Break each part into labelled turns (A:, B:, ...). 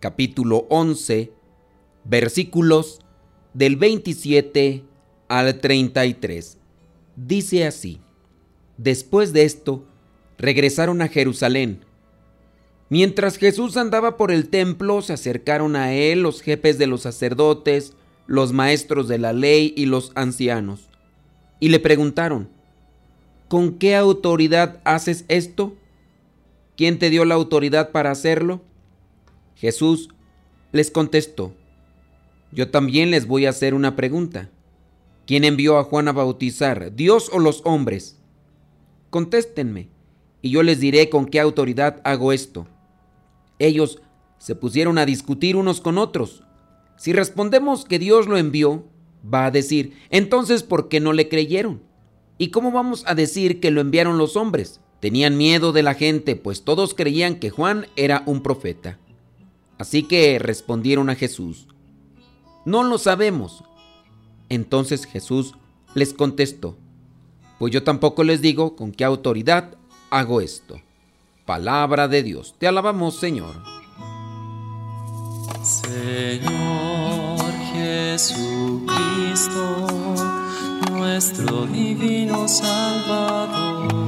A: capítulo 11 versículos del 27 al 33. Dice así, después de esto, regresaron a Jerusalén. Mientras Jesús andaba por el templo, se acercaron a él los jefes de los sacerdotes, los maestros de la ley y los ancianos, y le preguntaron, ¿con qué autoridad haces esto? ¿Quién te dio la autoridad para hacerlo? Jesús les contestó, yo también les voy a hacer una pregunta. ¿Quién envió a Juan a bautizar, Dios o los hombres? Contéstenme, y yo les diré con qué autoridad hago esto. Ellos se pusieron a discutir unos con otros. Si respondemos que Dios lo envió, va a decir, entonces ¿por qué no le creyeron? ¿Y cómo vamos a decir que lo enviaron los hombres? Tenían miedo de la gente, pues todos creían que Juan era un profeta. Así que respondieron a Jesús, no lo sabemos. Entonces Jesús les contestó, pues yo tampoco les digo con qué autoridad hago esto. Palabra de Dios, te alabamos Señor.
B: Señor Jesucristo nuestro divino Salvador.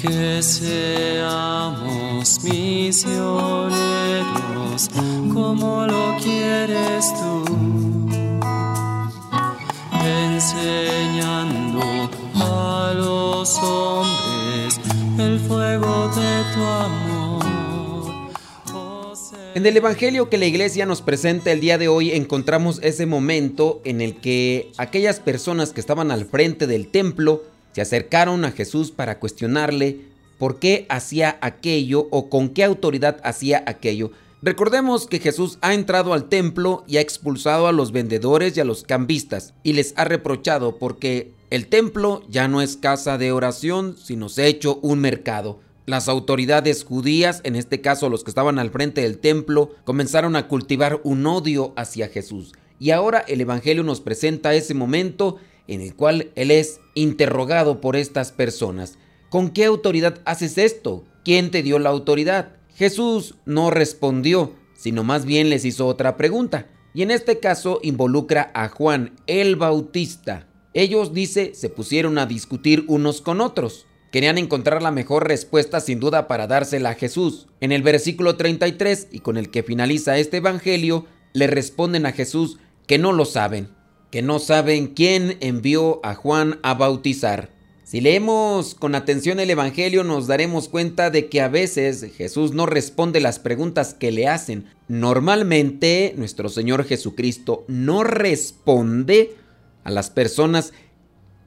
B: Que seamos misioneros como lo quieres tú, enseñando a los hombres el fuego de tu amor.
A: En el Evangelio que la iglesia nos presenta el día de hoy encontramos ese momento en el que aquellas personas que estaban al frente del templo se acercaron a Jesús para cuestionarle por qué hacía aquello o con qué autoridad hacía aquello. Recordemos que Jesús ha entrado al templo y ha expulsado a los vendedores y a los cambistas y les ha reprochado porque el templo ya no es casa de oración, sino se ha hecho un mercado. Las autoridades judías, en este caso los que estaban al frente del templo, comenzaron a cultivar un odio hacia Jesús. Y ahora el Evangelio nos presenta ese momento en el cual Él es interrogado por estas personas. ¿Con qué autoridad haces esto? ¿Quién te dio la autoridad? Jesús no respondió, sino más bien les hizo otra pregunta. Y en este caso involucra a Juan el Bautista. Ellos, dice, se pusieron a discutir unos con otros. Querían encontrar la mejor respuesta sin duda para dársela a Jesús. En el versículo 33 y con el que finaliza este Evangelio, le responden a Jesús que no lo saben, que no saben quién envió a Juan a bautizar. Si leemos con atención el Evangelio nos daremos cuenta de que a veces Jesús no responde las preguntas que le hacen. Normalmente nuestro Señor Jesucristo no responde a las personas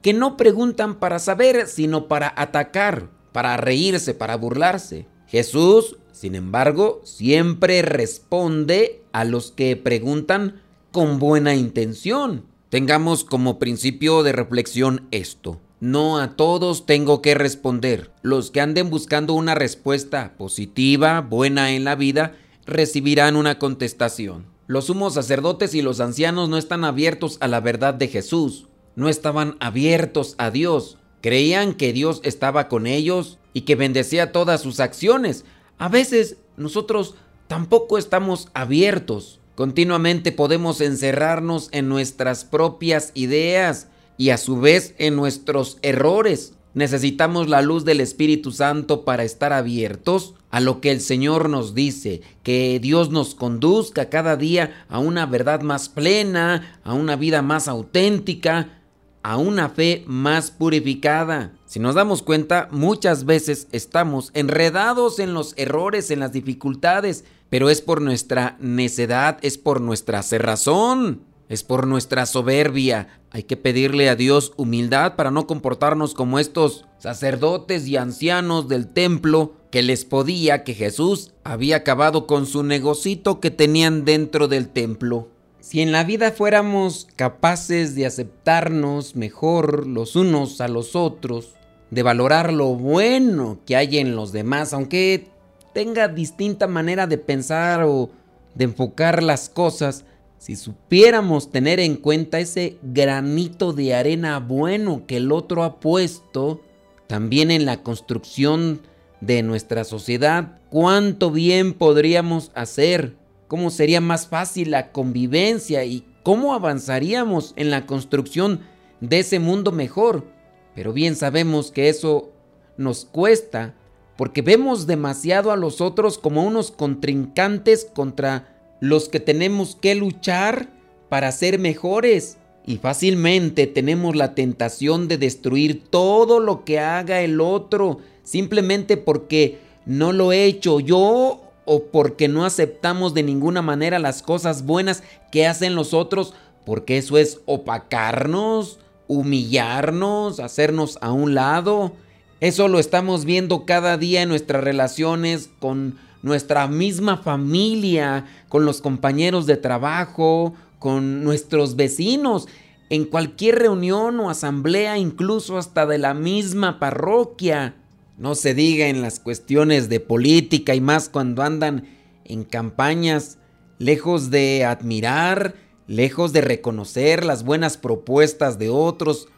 A: que no preguntan para saber, sino para atacar, para reírse, para burlarse. Jesús, sin embargo, siempre responde a los que preguntan con buena intención. Tengamos como principio de reflexión esto. No a todos tengo que responder. Los que anden buscando una respuesta positiva, buena en la vida, recibirán una contestación. Los sumos sacerdotes y los ancianos no están abiertos a la verdad de Jesús no estaban abiertos a Dios. Creían que Dios estaba con ellos y que bendecía todas sus acciones. A veces nosotros tampoco estamos abiertos. Continuamente podemos encerrarnos en nuestras propias ideas y a su vez en nuestros errores. Necesitamos la luz del Espíritu Santo para estar abiertos a lo que el Señor nos dice, que Dios nos conduzca cada día a una verdad más plena, a una vida más auténtica, a una fe más purificada. Si nos damos cuenta, muchas veces estamos enredados en los errores, en las dificultades, pero es por nuestra necedad, es por nuestra cerrazón, es por nuestra soberbia. Hay que pedirle a Dios humildad para no comportarnos como estos sacerdotes y ancianos del templo que les podía que Jesús había acabado con su negocito que tenían dentro del templo. Si en la vida fuéramos capaces de aceptarnos mejor los unos a los otros, de valorar lo bueno que hay en los demás, aunque tenga distinta manera de pensar o de enfocar las cosas, si supiéramos tener en cuenta ese granito de arena bueno que el otro ha puesto, también en la construcción de nuestra sociedad, cuánto bien podríamos hacer cómo sería más fácil la convivencia y cómo avanzaríamos en la construcción de ese mundo mejor. Pero bien sabemos que eso nos cuesta porque vemos demasiado a los otros como unos contrincantes contra los que tenemos que luchar para ser mejores. Y fácilmente tenemos la tentación de destruir todo lo que haga el otro simplemente porque no lo he hecho yo o porque no aceptamos de ninguna manera las cosas buenas que hacen los otros, porque eso es opacarnos, humillarnos, hacernos a un lado. Eso lo estamos viendo cada día en nuestras relaciones con nuestra misma familia, con los compañeros de trabajo, con nuestros vecinos, en cualquier reunión o asamblea, incluso hasta de la misma parroquia. No se diga en las cuestiones de política y más cuando andan en campañas, lejos de admirar, lejos de reconocer las buenas propuestas de otros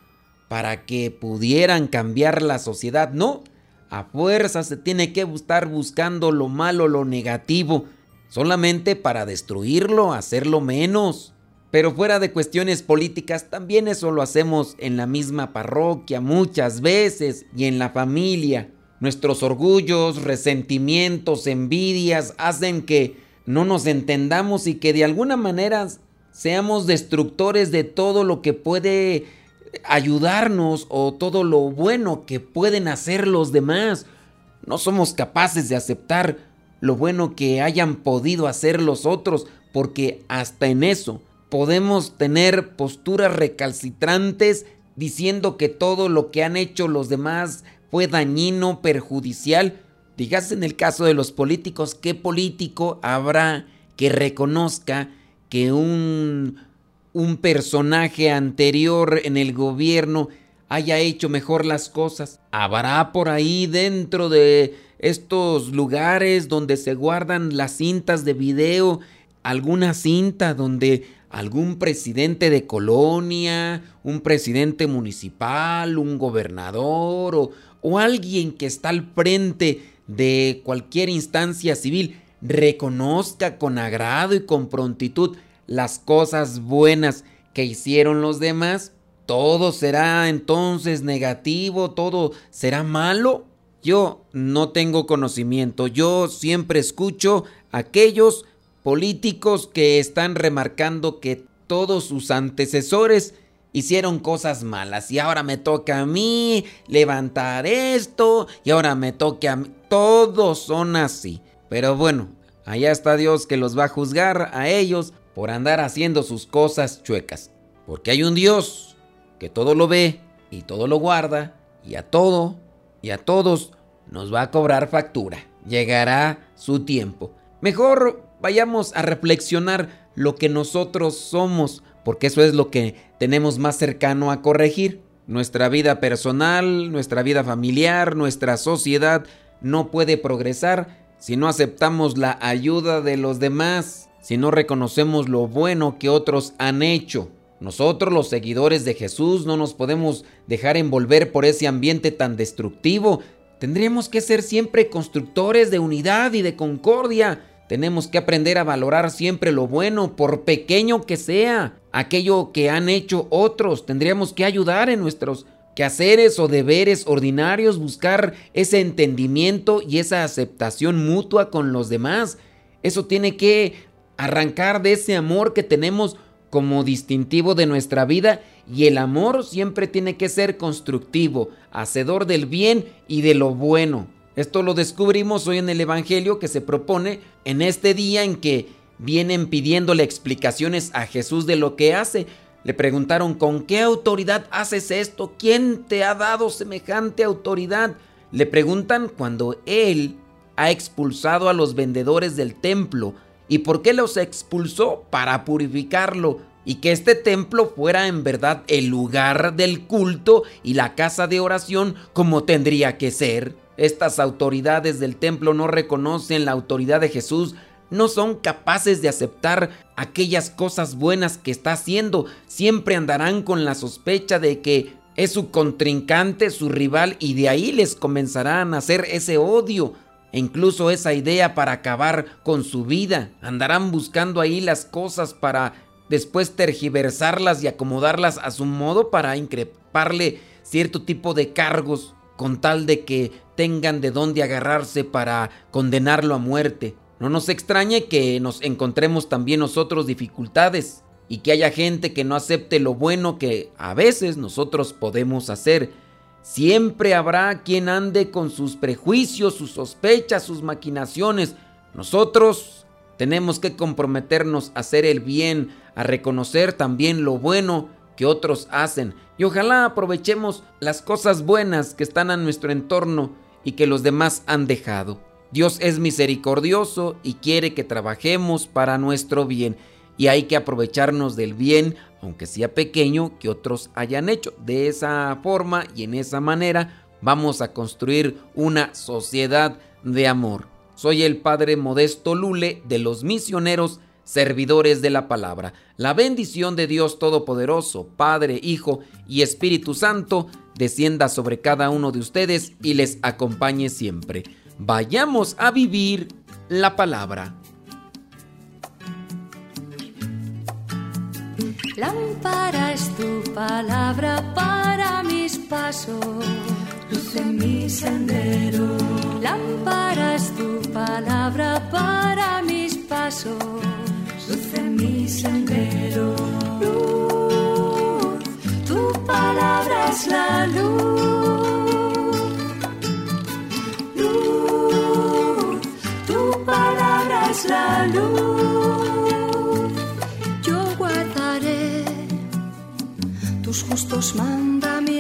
A: para que pudieran cambiar la sociedad. No, a fuerza se tiene que estar buscando lo malo, lo negativo, solamente para destruirlo, hacerlo menos. Pero fuera de cuestiones políticas, también eso lo hacemos en la misma parroquia muchas veces y en la familia. Nuestros orgullos, resentimientos, envidias hacen que no nos entendamos y que de alguna manera seamos destructores de todo lo que puede ayudarnos o todo lo bueno que pueden hacer los demás. No somos capaces de aceptar lo bueno que hayan podido hacer los otros porque hasta en eso podemos tener posturas recalcitrantes diciendo que todo lo que han hecho los demás fue dañino, perjudicial. Dígase en el caso de los políticos, ¿qué político habrá que reconozca que un, un personaje anterior en el gobierno haya hecho mejor las cosas? ¿Habrá por ahí dentro de estos lugares donde se guardan las cintas de video alguna cinta donde algún presidente de colonia, un presidente municipal, un gobernador o, o alguien que está al frente de cualquier instancia civil reconozca con agrado y con prontitud las cosas buenas que hicieron los demás, todo será entonces negativo, todo será malo. Yo no tengo conocimiento, yo siempre escucho a aquellos políticos que están remarcando que todos sus antecesores hicieron cosas malas y ahora me toca a mí levantar esto y ahora me toca a mí. Todos son así. Pero bueno, allá está Dios que los va a juzgar a ellos por andar haciendo sus cosas chuecas. Porque hay un Dios que todo lo ve y todo lo guarda y a todo y a todos nos va a cobrar factura. Llegará su tiempo. Mejor vayamos a reflexionar lo que nosotros somos porque eso es lo que tenemos más cercano a corregir. Nuestra vida personal, nuestra vida familiar, nuestra sociedad no puede progresar si no aceptamos la ayuda de los demás, si no reconocemos lo bueno que otros han hecho. Nosotros los seguidores de Jesús no nos podemos dejar envolver por ese ambiente tan destructivo. Tendríamos que ser siempre constructores de unidad y de concordia tenemos que aprender a valorar siempre lo bueno, por pequeño que sea, aquello que han hecho otros. Tendríamos que ayudar en nuestros quehaceres o deberes ordinarios, buscar ese entendimiento y esa aceptación mutua con los demás. Eso tiene que arrancar de ese amor que tenemos como distintivo de nuestra vida y el amor siempre tiene que ser constructivo, hacedor del bien y de lo bueno. Esto lo descubrimos hoy en el Evangelio que se propone en este día en que vienen pidiéndole explicaciones a Jesús de lo que hace. Le preguntaron, ¿con qué autoridad haces esto? ¿Quién te ha dado semejante autoridad? Le preguntan cuando Él ha expulsado a los vendedores del templo. ¿Y por qué los expulsó? Para purificarlo y que este templo fuera en verdad el lugar del culto y la casa de oración como tendría que ser. Estas autoridades del templo no reconocen la autoridad de Jesús, no son capaces de aceptar aquellas cosas buenas que está haciendo, siempre andarán con la sospecha de que es su contrincante, su rival, y de ahí les comenzarán a hacer ese odio e incluso esa idea para acabar con su vida. Andarán buscando ahí las cosas para después tergiversarlas y acomodarlas a su modo para increparle cierto tipo de cargos con tal de que tengan de dónde agarrarse para condenarlo a muerte. No nos extrañe que nos encontremos también nosotros dificultades y que haya gente que no acepte lo bueno que a veces nosotros podemos hacer. Siempre habrá quien ande con sus prejuicios, sus sospechas, sus maquinaciones. Nosotros tenemos que comprometernos a hacer el bien, a reconocer también lo bueno que otros hacen y ojalá aprovechemos las cosas buenas que están a nuestro entorno y que los demás han dejado. Dios es misericordioso y quiere que trabajemos para nuestro bien y hay que aprovecharnos del bien, aunque sea pequeño, que otros hayan hecho. De esa forma y en esa manera vamos a construir una sociedad de amor. Soy el Padre Modesto Lule de los misioneros servidores de la palabra. La bendición de Dios Todopoderoso, Padre, Hijo y Espíritu Santo, descienda sobre cada uno de ustedes y les acompañe siempre. Vayamos a vivir la palabra.
C: Lámpara es tu palabra para mis pasos, luz en mi sendero. Lámpara es tu palabra para mis pasos, luz en mi sendero. Luz, tu palabra es la luz la luz. Yo guardaré tus justos mandamientos